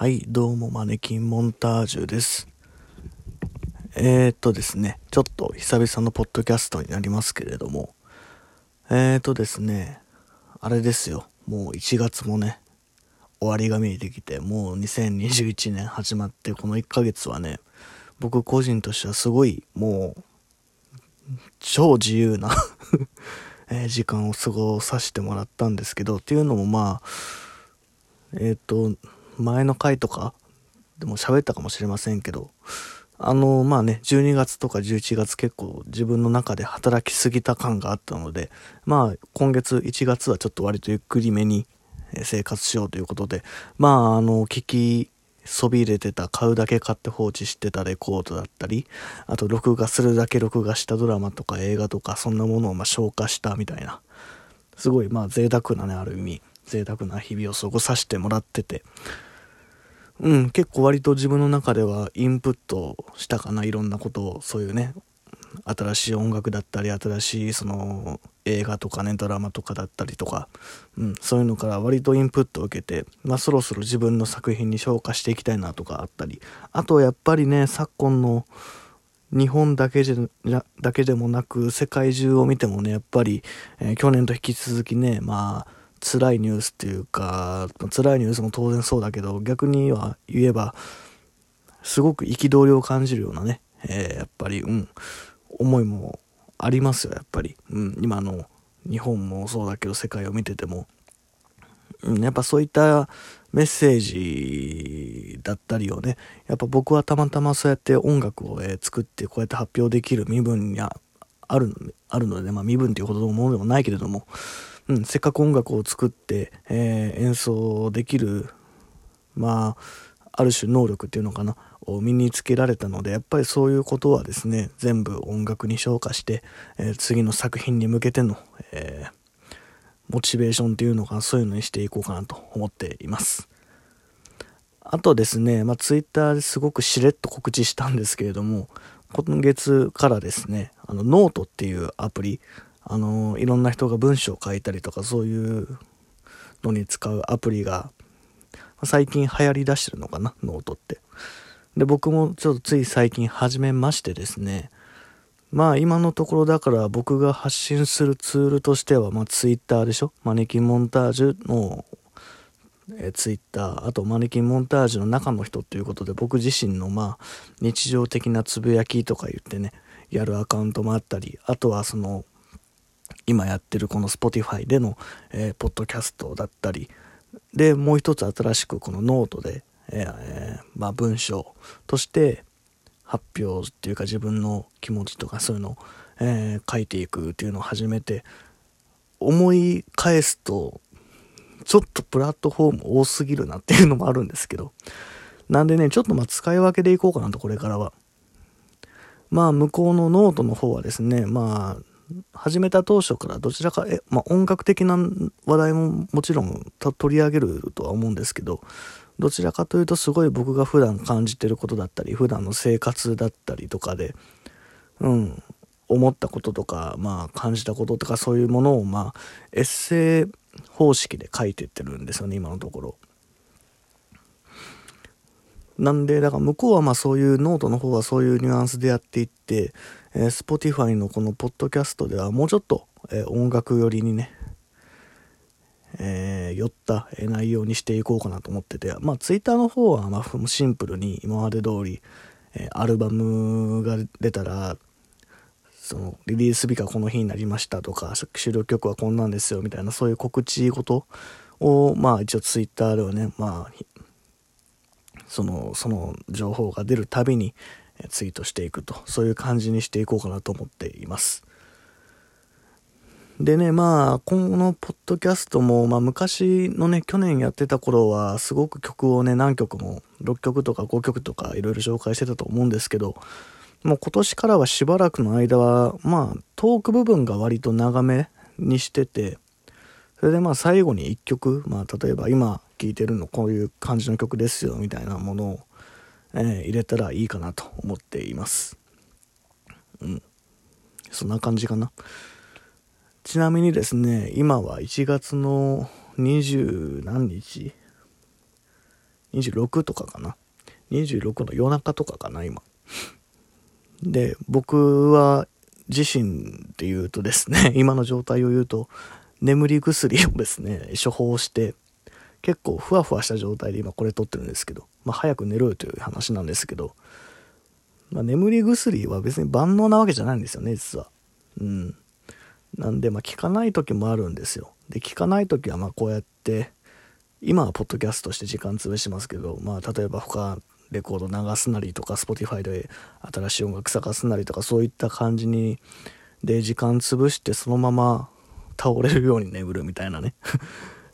はい、どうも、マネキンモンタージュです。えー、っとですね、ちょっと久々のポッドキャストになりますけれども、えー、っとですね、あれですよ、もう1月もね、終わりが見えてきて、もう2021年始まって、この1ヶ月はね、僕個人としてはすごい、もう、超自由な え時間を過ごさせてもらったんですけど、っていうのもまあ、えっ、と、前の回とかでも喋ったかもしれませんけど、あの、まあね、12月とか11月結構自分の中で働きすぎた感があったので、まあ今月1月はちょっと割とゆっくりめに生活しようということで、まああの、聞きそびれてた、買うだけ買って放置してたレコードだったり、あと録画するだけ録画したドラマとか映画とかそんなものをま消化したみたいな、すごいまあ贅沢なね、ある意味、贅沢な日々を過ごさせてもらってて、うん、結構割と自分の中ではインプットしたかな、いろんなことを、そういうね、新しい音楽だったり、新しいその映画とかね、ドラマとかだったりとか、うん、そういうのから割とインプットを受けて、まあそろそろ自分の作品に消化していきたいなとかあったり、あとやっぱりね、昨今の日本だけじゃだけでもなく世界中を見てもねやっぱり、えー去年と引き続きねまあ辛いニュースっていうか辛いニュースも当然そうだけど逆には言えばすごく憤りを感じるようなね、えーやっぱりうん思いもありますよやっぱり、うん、今の日本もそうだけど世界を見てても。うん、やっぱそういったメッセージだったりをね、やっぱ僕はたまたまそうやって音楽を、えー作ってこうやって発表できる身分にあるのあるので、まあ身分っていうほどのものでもないけれども、うん、せっかく音楽を作って、えー演奏できる、まあ、ある種能力っていうのかな、を身につけられたので、やっぱりそういうことはですね、全部音楽に昇華して、えー次の作品に向けての、えーモチベーションっていうのかそういうのにしていこうかなと思っています。あとですね、まあ、ツイッターですごくしれっと告知したんですけれども、今月からですね、あの、ノートっていうアプリ、あの、いろんな人が文章を書いたりとか、そういうのに使うアプリが、最近流行り出してるのかな、ノートって。で、僕もちょっとつい最近始めましてですね、まあ今のところだから僕が発信するツールとしては、まあツイッターでしょ？マネキンモンタージュの、えツイッター、あとマネキンモンタージュの中の人ということで僕自身のまあ日常的なつぶやきとか言ってね、やるアカウントもあったり、あとはその今やってるこの Spotify での、えーポッドキャストだったり、で、もう一つ新しくこのノートで、えーまあ文章として発表っていうか自分の気持ちとかそういうのを、えー書いていくっていうのを始めて思い返すとちょっとプラットフォーム多すぎるなっていうのもあるんですけどなんでねちょっとまあ使い分けでいこうかなとこれからは。まあ向こうのノートの方はですねまあ始めた当初からどちらかえ、まあ、音楽的な話題ももちろん取り上げるとは思うんですけどどちらかというとすごい僕が普段感じてることだったり普段の生活だったりとかでうん思ったこととかまあ感じたこととかそういうものをまあエッセイ方式で書いてってるんですよね今のところ。なんでだから向こうはまあそういうノートの方はそういうニュアンスでやっていって、えー Spotify のこのポッドキャストではもうちょっと、えー音楽寄りにねえー、寄った内容にしていこうかなと思ってて、まあ、ツイッターの方は、まあ、シンプルに今まで通り、えアルバムが出たら、その、リリース日がこの日になりましたとか、収録曲はこんなんですよみたいな、そういう告知事を、まあ、一応ツイッターではね、まあ、その、その情報が出るたびに、ツイートしていくと、そういう感じにしていこうかなと思っています。でね、まあ、このポッドキャストも、まあ、昔のね、去年やってた頃は、すごく曲をね、何曲も、6曲とか5曲とか、いろいろ紹介してたと思うんですけど、もう今年からはしばらくの間は、まあ、トーク部分が割と長めにしてて、それでまあ、最後に1曲、まあ、例えば今聴いてるのこういう感じの曲ですよ、みたいなものを、えー入れたらいいかなと思っています。うん。そんな感じかな。ちなみにですね、今は1月の20何日？26とかかな？26の夜中とかかな、今。で、僕は自身で言うとですね、今の状態を言うと、眠り薬をですね、処方して、結構ふわふわした状態で今これ撮ってるんですけど、まあ早く寝ろよという話なんですけど、まあ眠り薬は別に万能なわけじゃないんですよね、実は。うん。なんで、まあ効かない時もあるんですよ。で、効かない時はまあこうやって、今はポッドキャストして時間潰しますけど、まあ例えば他レコード流すなりとか、Spotify で新しい音楽探すなりとか、そういった感じに、で、時間潰してそのまま倒れるように眠るみたいなね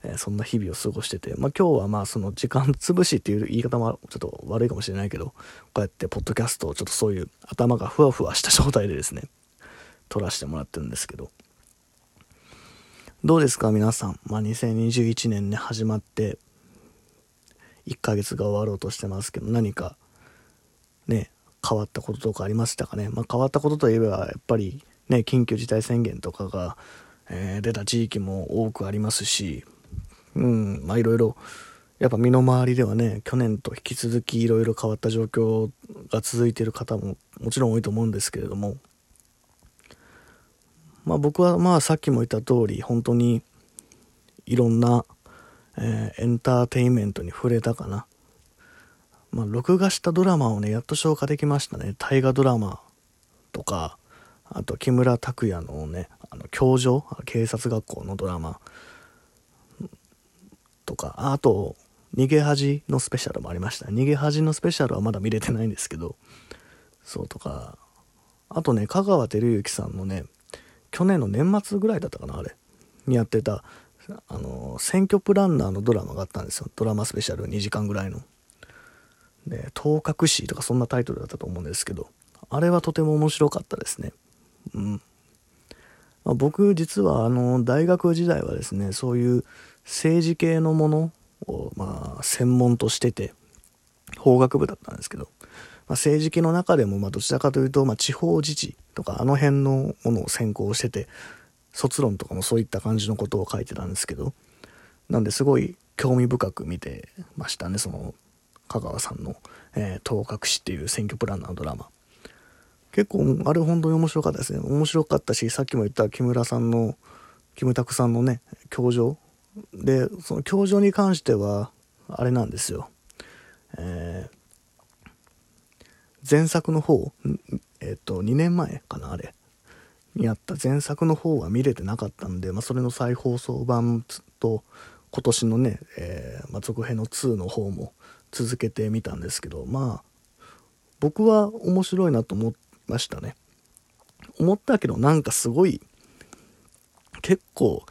えそんな日々を過ごしてて、まあ今日はまあその時間潰しっていう言い方もちょっと悪いかもしれないけど、こうやってポッドキャストをちょっとそういう頭がふわふわした状態でですね、撮らせてもらってるんですけど、どうですか皆さん。まあ2021年ね、始まって、1ヶ月が終わろうとしてますけど、何か、ね、変わったこととかありましたかね。まあ変わったことといえば、やっぱりね、緊急事態宣言とかが、えー、出た地域も多くありますし、うん、まあいろいろ、やっぱ身の回りではね、去年と引き続きいろいろ変わった状況が続いている方ももちろん多いと思うんですけれども、まあ僕はまあさっきも言った通り、本当にいろんな、えー、エンターテインメントに触れたかな。まあ録画したドラマをね、やっと消化できましたね。大河ドラマとか、あと木村拓哉のね、あの、教場、警察学校のドラマとか、あと、逃げ恥のスペシャルもありました。逃げ恥のスペシャルはまだ見れてないんですけど、そうとか、あとね、香川照之さんのね、去年の年末ぐらいだったかな、あれ、にやってた、あの、選挙プランナーのドラマがあったんですよ。ドラマスペシャル2時間ぐらいの。で、頭角師とかそんなタイトルだったと思うんですけど、あれはとても面白かったですね。うん。まあ、僕、実は、あの、大学時代はですね、そういう政治系のものを、まあ、専門としてて、法学部だったんですけど、まあ、政治系の中でも、まあ、どちらかというと、まあ、地方自治とか、あの辺のものを専攻してて、卒論とかもそういった感じのことを書いてたんですけど、なんですごい興味深く見てましたね、その、香川さんの、えー、頭角師っていう選挙プランナーのドラマ。結構、あれ本当に面白かったですね。面白かったし、さっきも言った木村さんの、キムタクさんのね、教場。で、その教場に関しては、あれなんですよ。えー、前作の方、えっ、と、2年前かな、あれ。にあった前作の方は見れてなかったんで、まあ、それの再放送版と、今年のね、えー、まあ、続編の2の方も続けてみたんですけど、まあ、僕は面白いなと思っましたね。思ったけどなんかすごい、結構、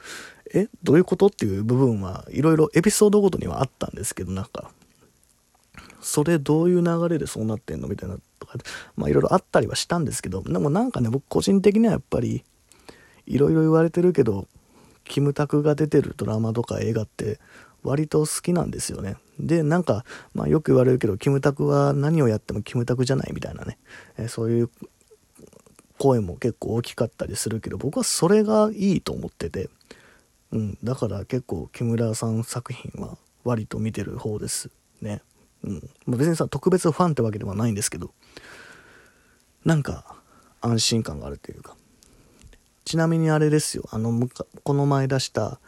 えどういうこと？っていう部分はいろいろエピソードごとにはあったんですけど、なんか、それどういう流れでそうなってんの？みたいなとか、まあいろいろあったりはしたんですけど、でもなんかね、僕個人的にはやっぱり、いろいろ言われてるけど、キムタクが出てるドラマとか映画って割と好きなんですよね。で、なんか、まあよく言われるけど、キムタクは何をやってもキムタクじゃないみたいなね、え、そういう声も結構大きかったりするけど、僕はそれがいいと思ってて、うん、だから結構木村さん作品は割と見てる方ですね。うん。まあ、別にさ、特別ファンってわけではないんですけど、なんか安心感があるというか。ちなみにあれですよ、あの、この前出した、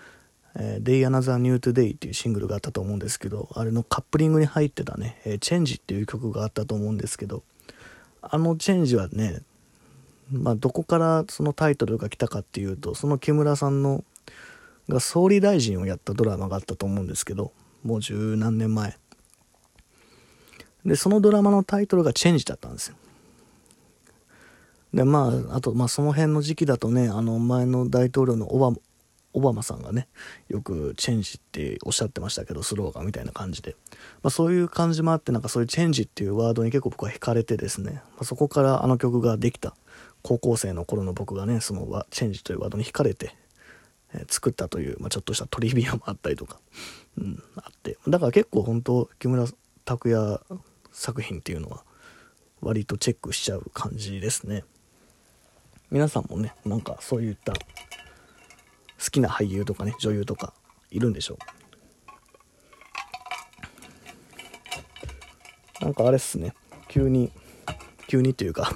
えー、Day Another New Today っていうシングルがあったと思うんですけど、あれのカップリングに入ってたね、えー、チェンジっていう曲があったと思うんですけど、あのチェンジはね、まあ、どこからそのタイトルが来たかっていうと、その木村さんの、が総理大臣をやったドラマがあったと思うんですけど、もう十何年前。で、そのドラマのタイトルがチェンジだったんですよ。で、まあ、あと、まあ、その辺の時期だとね、あの、前の大統領のオバオバマさんがね、よくチェンジっておっしゃってましたけど、スローガンみたいな感じで。まあ、そういう感じもあって、なんかそういうチェンジっていうワードに結構僕は惹かれてですね、まあ、そこからあの曲ができた、高校生の頃の僕がね、そのチェンジというワードに惹かれて、え、作ったという、まあ、ちょっとしたトリビアもあったりとか、うん、あって。だから結構本当、木村拓哉作品っていうのは、割とチェックしちゃう感じですね。皆さんもね、なんかそういった好きな俳優とかね、女優とかいるんでしょう。なんかあれっすね、急に、急にというか、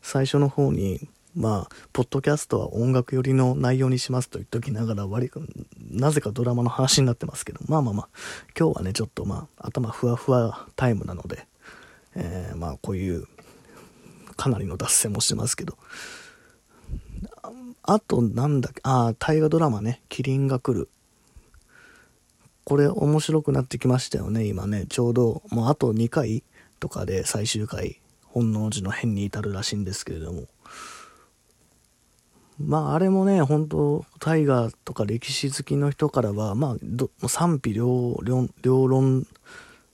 最初の方に、まあ、ポッドキャストは音楽寄りの内容にしますと言っときながら、割なぜかドラマの話になってますけど、まあまあまあ、今日はね、ちょっとまあ、頭ふわふわタイムなので、えー、まあ、こういう、かなりの脱線もしてますけど、あと、なんだっけ、ああ、大河ドラマね、キリンが来る。これ面白くなってきましたよね、今ね。ちょうど、もうあと2回とかで最終回、本能寺の変に至るらしいんですけれども。まあ、あれもね、本当大河とか歴史好きの人からは、まあ、賛否両両論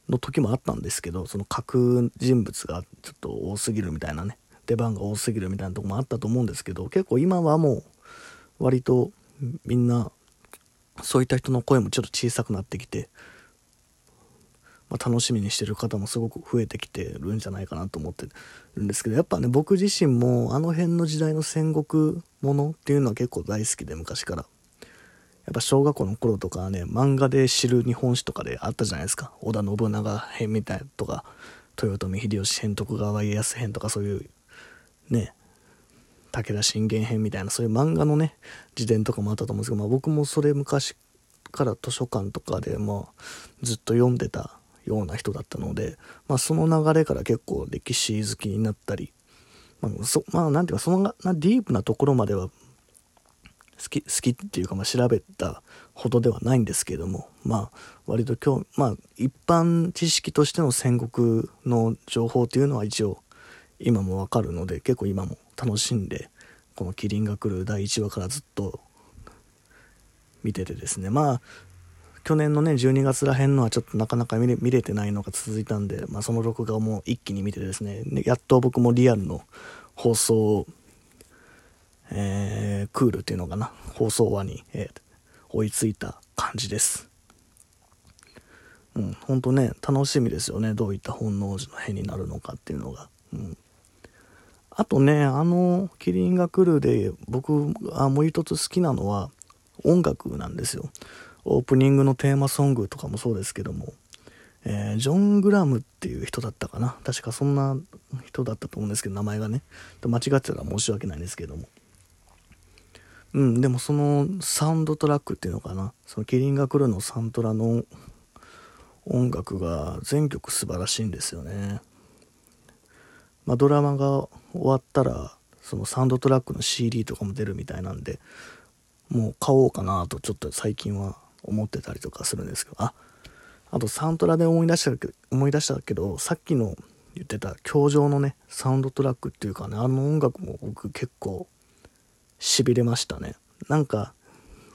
の時もあったんですけど、その各人物がちょっと多すぎるみたいなね。出番が多すぎるみたいなとこもあったと思うんですけど結構今はもう割とみんなそういった人の声もちょっと小さくなってきて、まあ、楽しみにしてる方もすごく増えてきてるんじゃないかなと思ってるんですけどやっぱね僕自身もあの辺の時代の戦国ものっていうのは結構大好きで昔から。やっぱ小学校の頃とかね漫画で知る日本史とかであったじゃないですか織田信長編みたいとか豊臣秀吉編徳川家康編とかそういうね、武田信玄編みたいなそういう漫画のね、自伝とかもあったと思うんですけど、まあ、僕もそれ昔から図書館とかで、まあ、ずっと読んでたような人だったので、まあ、その流れから結構歴史好きになったり、まあ、そまあ、なんていうか、そのなディープなところまでは好き、好きっていうか、まあ、調べたほどではないんですけれども、まあ、割と今日、まあ、一般知識としての戦国の情報っていうのは一応今もわかるので結構今も楽しんでこの「キリンが来る」第1話からずっと見ててですね。まあ去年のね12月らへんのはちょっとなかなか見れ見れてないのが続いたんで、まあ、その録画をもう一気に見てですねやっと僕もリアルの放送えー、クールっていうのかな放送話に、えー、追いついた感じですうん、ほんとね、楽しみですよね。どういった本能寺の変になるのかっていうのが。うん。あとね、あの、キリンが来るで、僕あもう一つ好きなのは音楽なんですよ。オープニングのテーマソングとかもそうですけども、えー、ジョン・グラムっていう人だったかな。確かそんな人だったと思うんですけど、名前がね。間違ってたら申し訳ないんですけども。うん、でもそのサウンドトラックっていうのかな。そのキリンが来るのサントラの音楽が全曲素晴らしいんですよね。まあ、ドラマが終わったらそのサウンドトラックの CD とかも出るみたいなんでもう買おうかなとちょっと最近は思ってたりとかするんですけど。ああとサントラで思い出したけど思い出したけどさっきの言ってた教場のねサウンドトラックっていうかねあの音楽も僕結構しびれましたね。なんか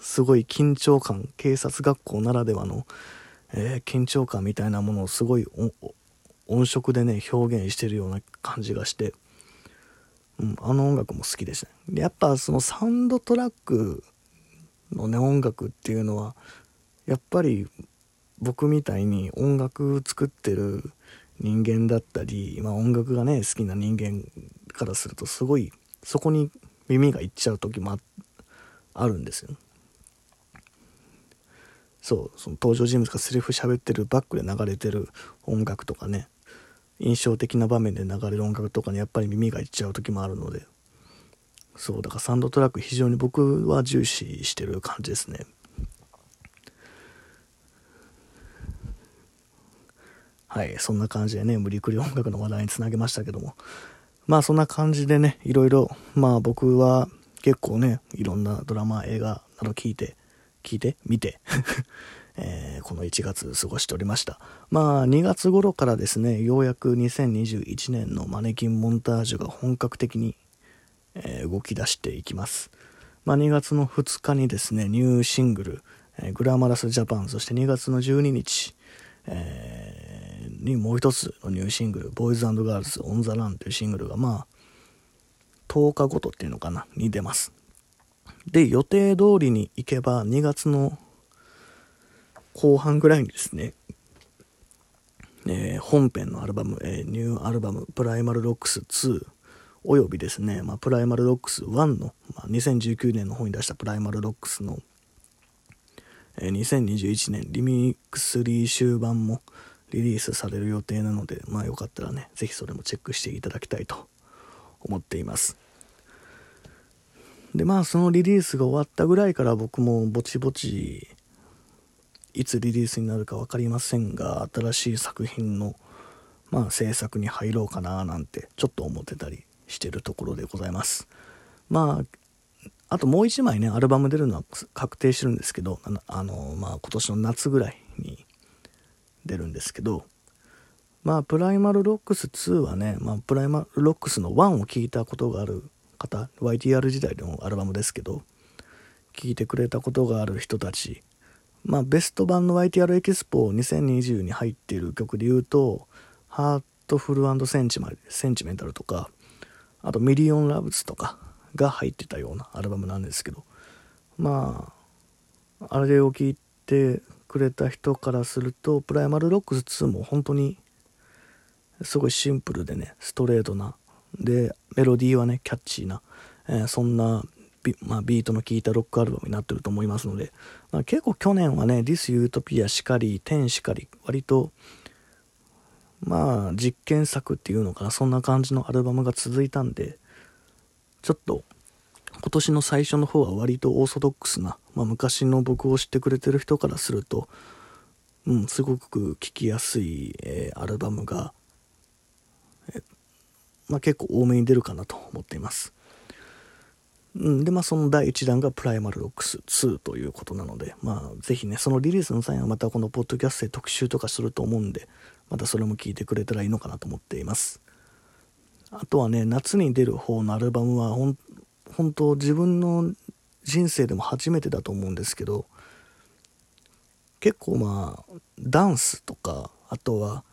すごい緊張感警察学校ならではの、えー、緊張感みたいなものをすごい音色でね表現してるような感じがして、うん、あの音楽も好きでしたでやっぱそのサウンドトラックのね音楽っていうのはやっぱり僕みたいに音楽作ってる人間だったり、まあ、音楽がね好きな人間からするとすごいそこに耳がいっちゃう時もあるんですよ。そうその登場人物がセリフ喋ってるバックで流れてる音楽とかね印象的な場面で流れる音楽とかにやっぱり耳がいっちゃう時もあるのでそうだからサンドトラック非常に僕は重視してる感じですねはいそんな感じでね無理くり音楽の話題につなげましたけどもまあそんな感じでねいろいろまあ僕は結構ねいろんなドラマ映画など聞いて聞いて見て えー、この1月過ごしておりました。まあ、2月頃からですね、ようやく2021年のマネキンモンタージュが本格的に、えー、動き出していきます。まあ、2月の2日にですね、ニューシングル、えー、グラマラスジャパン、そして2月の12日、えー、にもう一つのニューシングル、ボーイズガールズ・オン・ザ・ランというシングルが、まあ、10日ごとっていうのかな、に出ます。で、予定通りに行けば2月の後半ぐらいにですね、えー、本編のアルバム、えー、ニューアルバム、プライマルロックス2、およびですね、まあ、プライマルロックス1の、まあ、2019年の方に出したプライマルロックスの、えー、2021年リミックスリイシュー盤も、リリースされる予定なので、まあよかったらね、ぜひそれもチェックしていただきたいと思っています。で、まあそのリリースが終わったぐらいから僕もぼちぼち、いつリリースになるか分かりませんが、新しい作品の、まあ制作に入ろうかななんてちょっと思ってたりしてるところでございます。まあ、あともう1枚ね、アルバム出るのは確定してるんですけど、あの、あのまあ今年の夏ぐらいに出るんですけど、まあ、プライマルロックス2はね、まあ、プライマルロックスの1を聞いたことがある方、YTR 時代のアルバムですけど、聞いてくれたことがある人たち、まあ、ベスト盤の YTR エキスポ2020に入っている曲で言うと、ハートフルセンチセンチメンタルとか、あとミリオンラブズとかが入ってたようなアルバムなんですけど、まあ、あれを聞いてくれた人からするとプライマルロックス2も本当にすごいシンプルでねストレートなでメロディーはねキャッチーな、えー、そんなビ,、まあ、ビートの効いたロックアルバムになってると思いますので、まあ、結構去年はね「This Utopia」しかり「天しかり割とまあ実験作っていうのかなそんな感じのアルバムが続いたんでちょっと今年の最初の方は割とオーソドックスな、まあ、昔の僕を知ってくれてる人からすると、うん、すごく聴きやすい、えー、アルバムが、えまあ、結構多めに出るかなと思っています。うん、で、まあ、その第1弾がプライマルロックス2ということなので、まあ、ぜひね、そのリリースの際はまたこのポッドキャストで特集とかすると思うんで、またそれも聞いてくれたらいいのかなと思っています。あとはね、夏に出る方のアルバムは、本当自分の人生でも初めてだと思うんですけど結構まあダンスとかあとは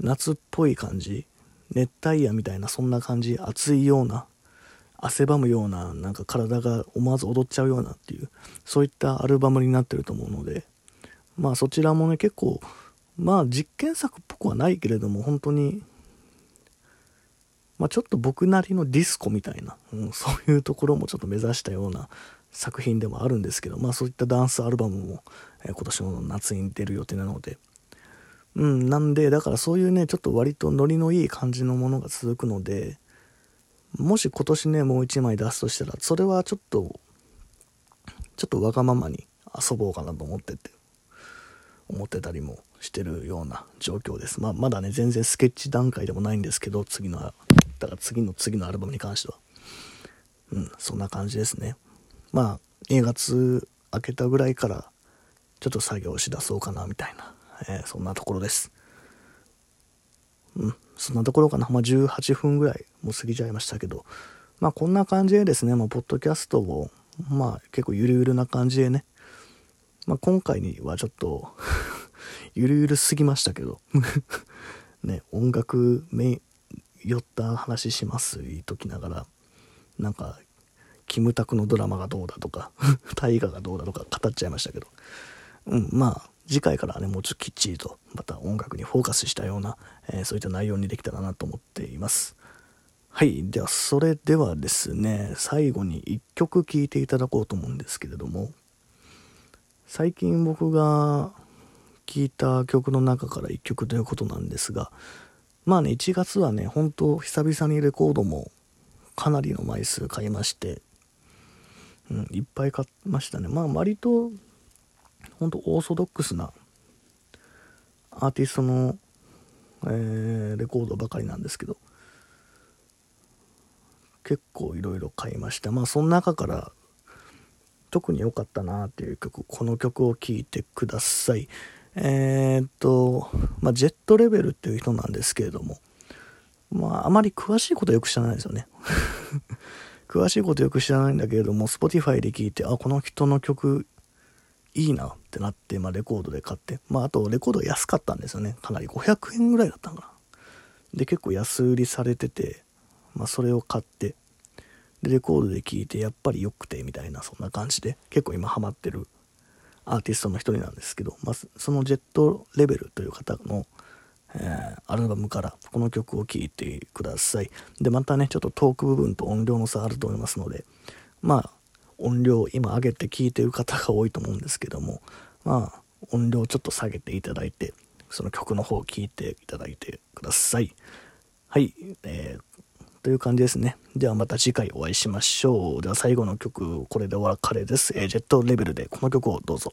夏っぽい感じ熱帯夜みたいなそんな感じ暑いような汗ばむようななんか体が思わず踊っちゃうようなっていうそういったアルバムになってると思うのでまあそちらもね結構まあ実験作っぽくはないけれども本当にまあ、ちょっと僕なりのディスコみたいな、うん、そういうところもちょっと目指したような作品でもあるんですけど、まあ、そういったダンスアルバムも、えー、今年の夏に出る予定なので、うん、なんで、だからそういうね、ちょっと割とノリのいい感じのものが続くので、もし今年ね、もう1枚出すとしたら、それはちょっと、ちょっとわがままに遊ぼうかなと思ってて、思ってたりもしてるような状況です。まあ、まだね、全然スケッチ段階でもないんですけど、次のだから次の次のアルバムに関しては。うん、そんな感じですね。まあ、2月明けたぐらいから、ちょっと作業しだそうかな、みたいな、えー、そんなところです。うん、そんなところかな。まあ、18分ぐらい、もう過ぎちゃいましたけど、まあ、こんな感じでですね、まあ、ポッドキャストを、まあ、結構ゆるゆるな感じでね、まあ、今回にはちょっとゆるゆるすぎましたけど。ね、音楽メ寄った話します？言いときながら。なんかキムタクのドラマがどうだとか。大河がどうだとか語っちゃいましたけど。うんまあ次回からねもうちょっときっちりとまた音楽にフォーカスしたような、えー、そういった内容にできたらなと思っています。はいではそれではですね最後に1曲聴いていただこうと思うんですけれども。最近僕が聴いた曲の中から1曲ということなんですがまあね、1月はね、本当久々にレコードもかなりの枚数買いまして、うん、いっぱい買いましたね。まあ割と、本当オーソドックスなアーティストの、えー、レコードばかりなんですけど、結構いろいろ買いました。まあその中から特に良かったなっていう曲、この曲を聴いてください。えー、っと、まあ、ジェットレベルっていう人なんですけれども、まあ、あまり詳しいことよく知らないですよね。詳しいことよく知らないんだけれども、Spotify で聞いて、あ、この人の曲いいなってなって、まあ、レコードで買って、まあ、あとレコード安かったんですよね。かなり500円ぐらいだったのかな。で、結構安売りされてて、まあ、それを買って、で、レコードで聴いて、やっぱり良くて、みたいな、そんな感じで、結構今ハマってるアーティストの一人なんですけど、まあ、そのジェットレベルという方の、えー、アルバムからこの曲を聴いてください。で、またね、ちょっとトーク部分と音量の差あると思いますので、まあ、音量今上げて聴いてる方が多いと思うんですけども、まあ、音量ちょっと下げていただいて、その曲の方を聴いていただいてください。はい、えー、という感じですね。ではまた次回お会いしましょう。では最後の曲、これでお別れです。えー、ジェットレベルでこの曲をどうぞ。